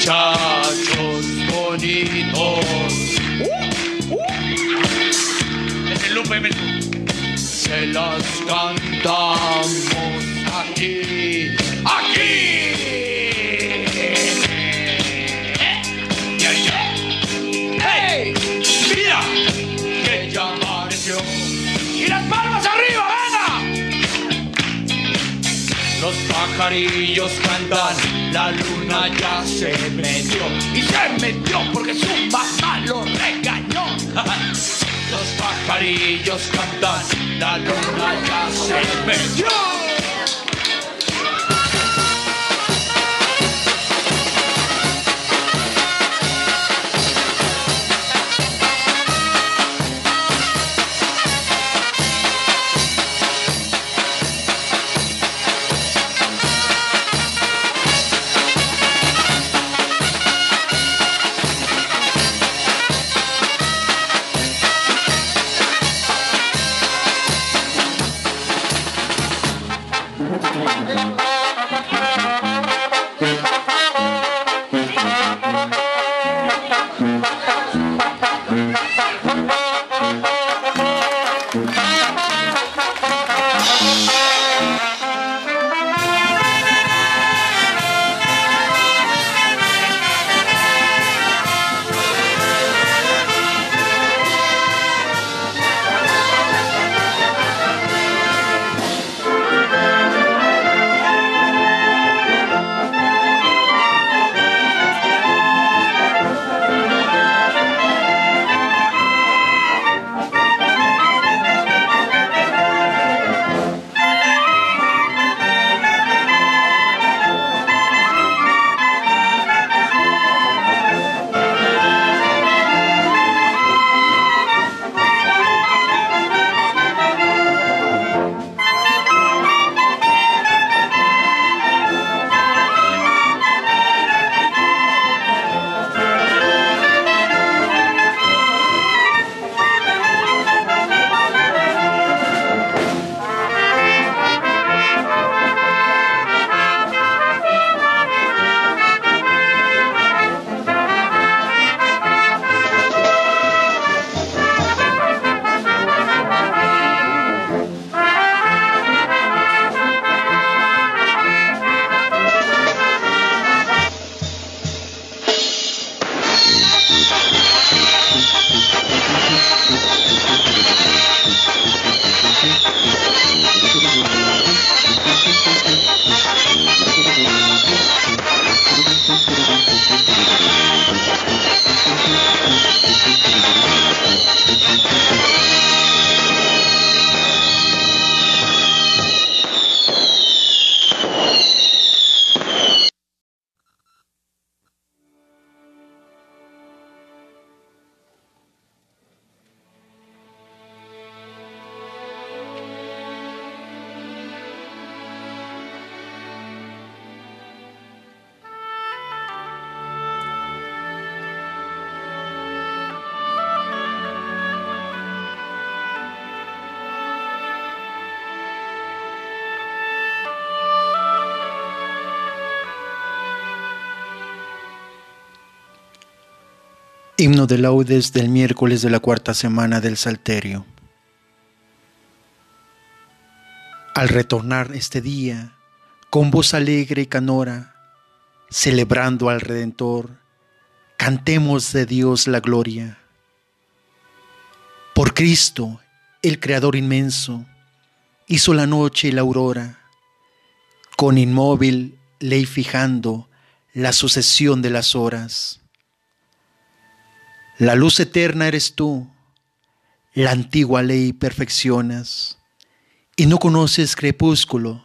[SPEAKER 2] muchachos bonitos. Es el Lupe Se las cantamos aquí, aquí. Ya, ya. ¡Hey! ¡Mira! Que ya. ¡Y las palmas arriba, venga! Los pajarillos cantan, la luna ya se metió. Y se metió porque su mamá lo regañó. [LAUGHS] Los pajarillos cantan, la luna ya se metió.
[SPEAKER 1] Himno de laudes del miércoles de la cuarta semana del Salterio. Al retornar este día, con voz alegre y canora, celebrando al Redentor, cantemos de Dios la gloria. Por Cristo, el Creador inmenso, hizo la noche y la aurora, con inmóvil ley fijando la sucesión de las horas la luz eterna eres tú, la antigua ley perfeccionas, y no conoces crepúsculo,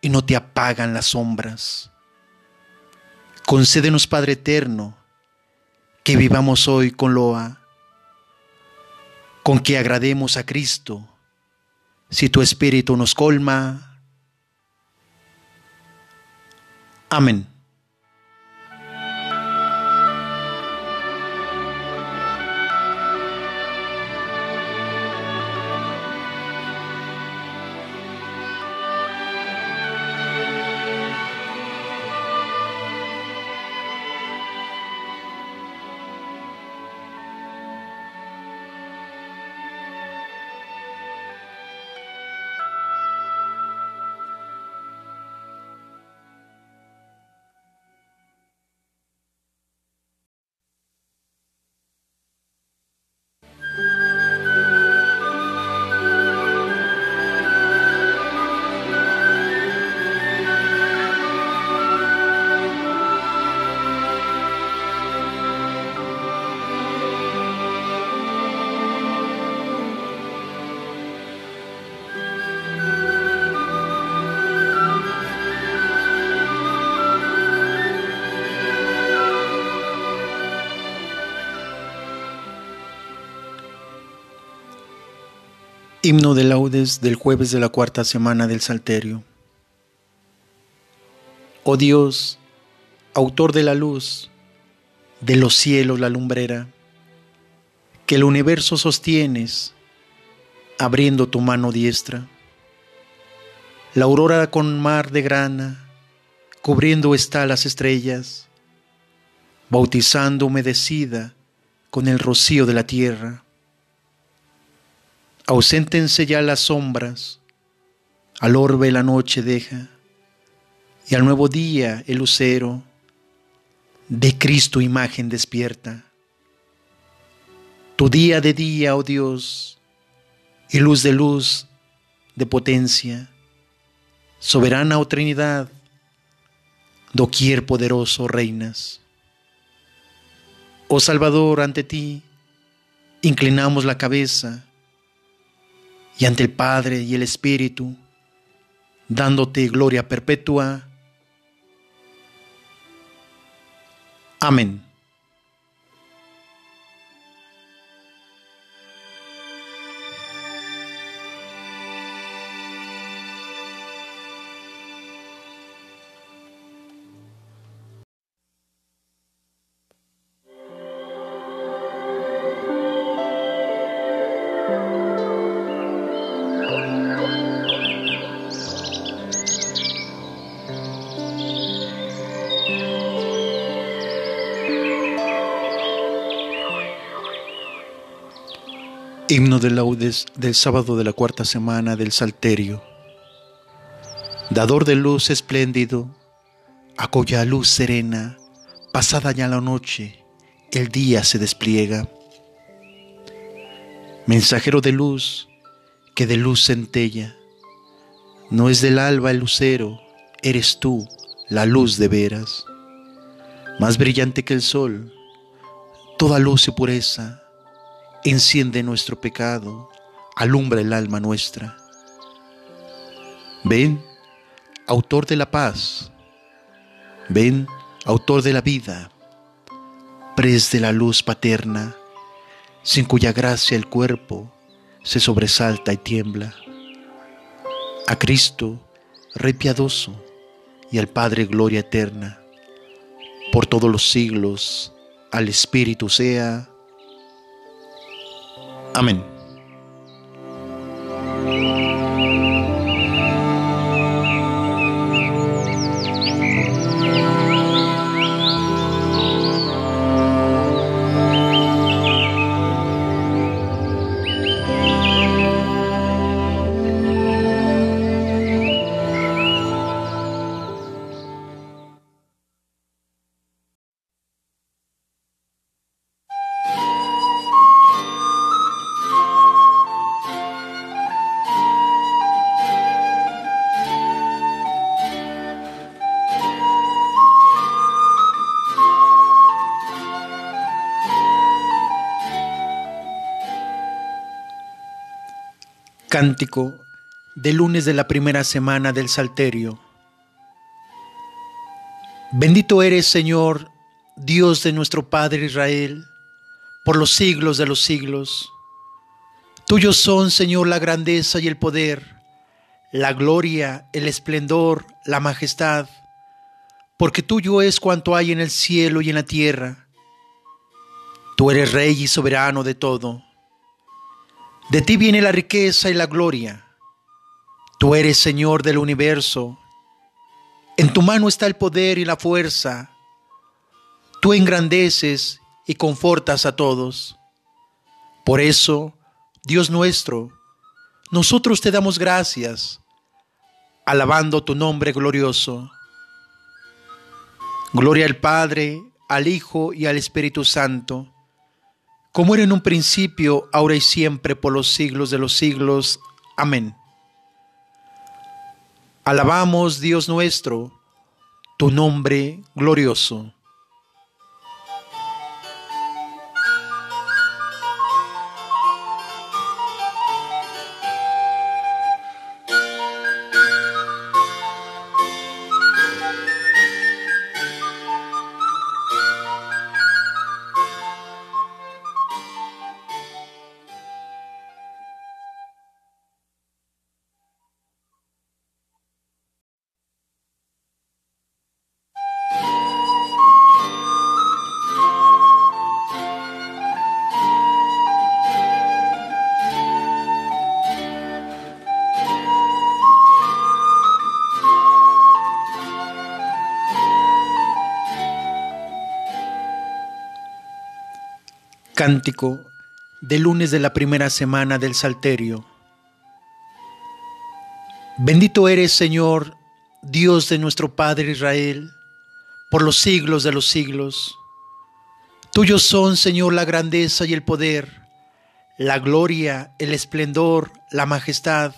[SPEAKER 1] y no te apagan las sombras. Concédenos, Padre eterno, que vivamos hoy con loa, con que agrademos a Cristo, si tu Espíritu nos colma. Amén. Himno de laudes del jueves de la cuarta semana del Salterio. Oh Dios, autor de la luz, de los cielos la lumbrera, que el universo sostienes, abriendo tu mano diestra. La aurora con mar de grana, cubriendo está las estrellas, bautizando humedecida con el rocío de la tierra Auséntense ya las sombras, al orbe la noche deja, y al nuevo día el lucero de Cristo imagen despierta. Tu día de día, oh Dios, y luz de luz, de potencia, soberana o oh Trinidad, doquier poderoso reinas. Oh Salvador, ante ti inclinamos la cabeza, y ante el Padre y el Espíritu, dándote gloria perpetua. Amén. De laudes del sábado de la cuarta semana del Salterio. Dador de luz espléndido, a cuya luz serena, pasada ya la noche, el día se despliega. Mensajero de luz, que de luz centella, no es del alba el lucero, eres tú la luz de veras. Más brillante que el sol, toda luz y pureza, enciende nuestro pecado, alumbra el alma nuestra. Ven, autor de la paz, ven, autor de la vida, pres de la luz paterna, sin cuya gracia el cuerpo se sobresalta y tiembla. A Cristo, Rey piadoso, y al Padre gloria eterna, por todos los siglos, al Espíritu sea, Amén. Cántico de lunes de la primera semana del Salterio. Bendito eres, Señor, Dios de nuestro Padre Israel, por los siglos de los siglos. Tuyos son, Señor, la grandeza y el poder, la gloria, el esplendor, la majestad, porque tuyo es cuanto hay en el cielo y en la tierra. Tú eres Rey y soberano de todo. De ti viene la riqueza y la gloria. Tú eres Señor del universo. En tu mano está el poder y la fuerza. Tú engrandeces y confortas a todos. Por eso, Dios nuestro, nosotros te damos gracias, alabando tu nombre glorioso. Gloria al Padre, al Hijo y al Espíritu Santo como era en un principio, ahora y siempre, por los siglos de los siglos. Amén. Alabamos, Dios nuestro, tu nombre glorioso. Cántico de lunes de la primera semana del Salterio. Bendito eres, Señor, Dios de nuestro Padre Israel, por los siglos de los siglos. Tuyos son, Señor, la grandeza y el poder, la gloria, el esplendor, la majestad,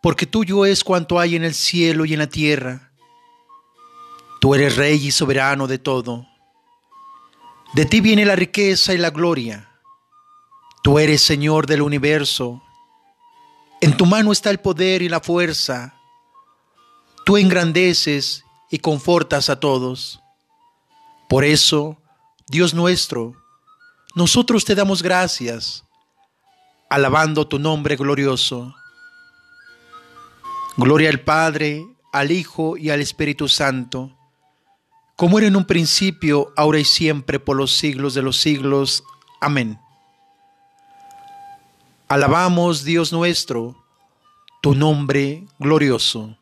[SPEAKER 1] porque tuyo es cuanto hay en el cielo y en la tierra. Tú eres Rey y soberano de todo. De ti viene la riqueza y la gloria. Tú eres Señor del universo. En tu mano está el poder y la fuerza. Tú engrandeces y confortas a todos. Por eso, Dios nuestro, nosotros te damos gracias, alabando tu nombre glorioso. Gloria al Padre, al Hijo y al Espíritu Santo como era en un principio, ahora y siempre, por los siglos de los siglos. Amén. Alabamos, Dios nuestro, tu nombre glorioso.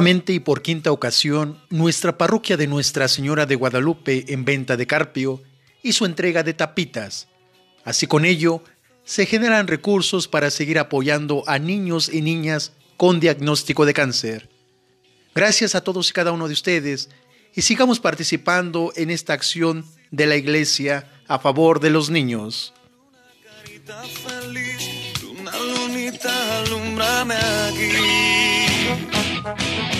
[SPEAKER 1] Y por quinta ocasión, nuestra parroquia de Nuestra Señora de Guadalupe en Venta de Carpio hizo entrega de tapitas. Así con ello, se generan recursos para seguir apoyando a niños y niñas con diagnóstico de cáncer. Gracias a todos y cada uno de ustedes y sigamos participando en esta acción de la Iglesia a favor de los niños.
[SPEAKER 10] Bye.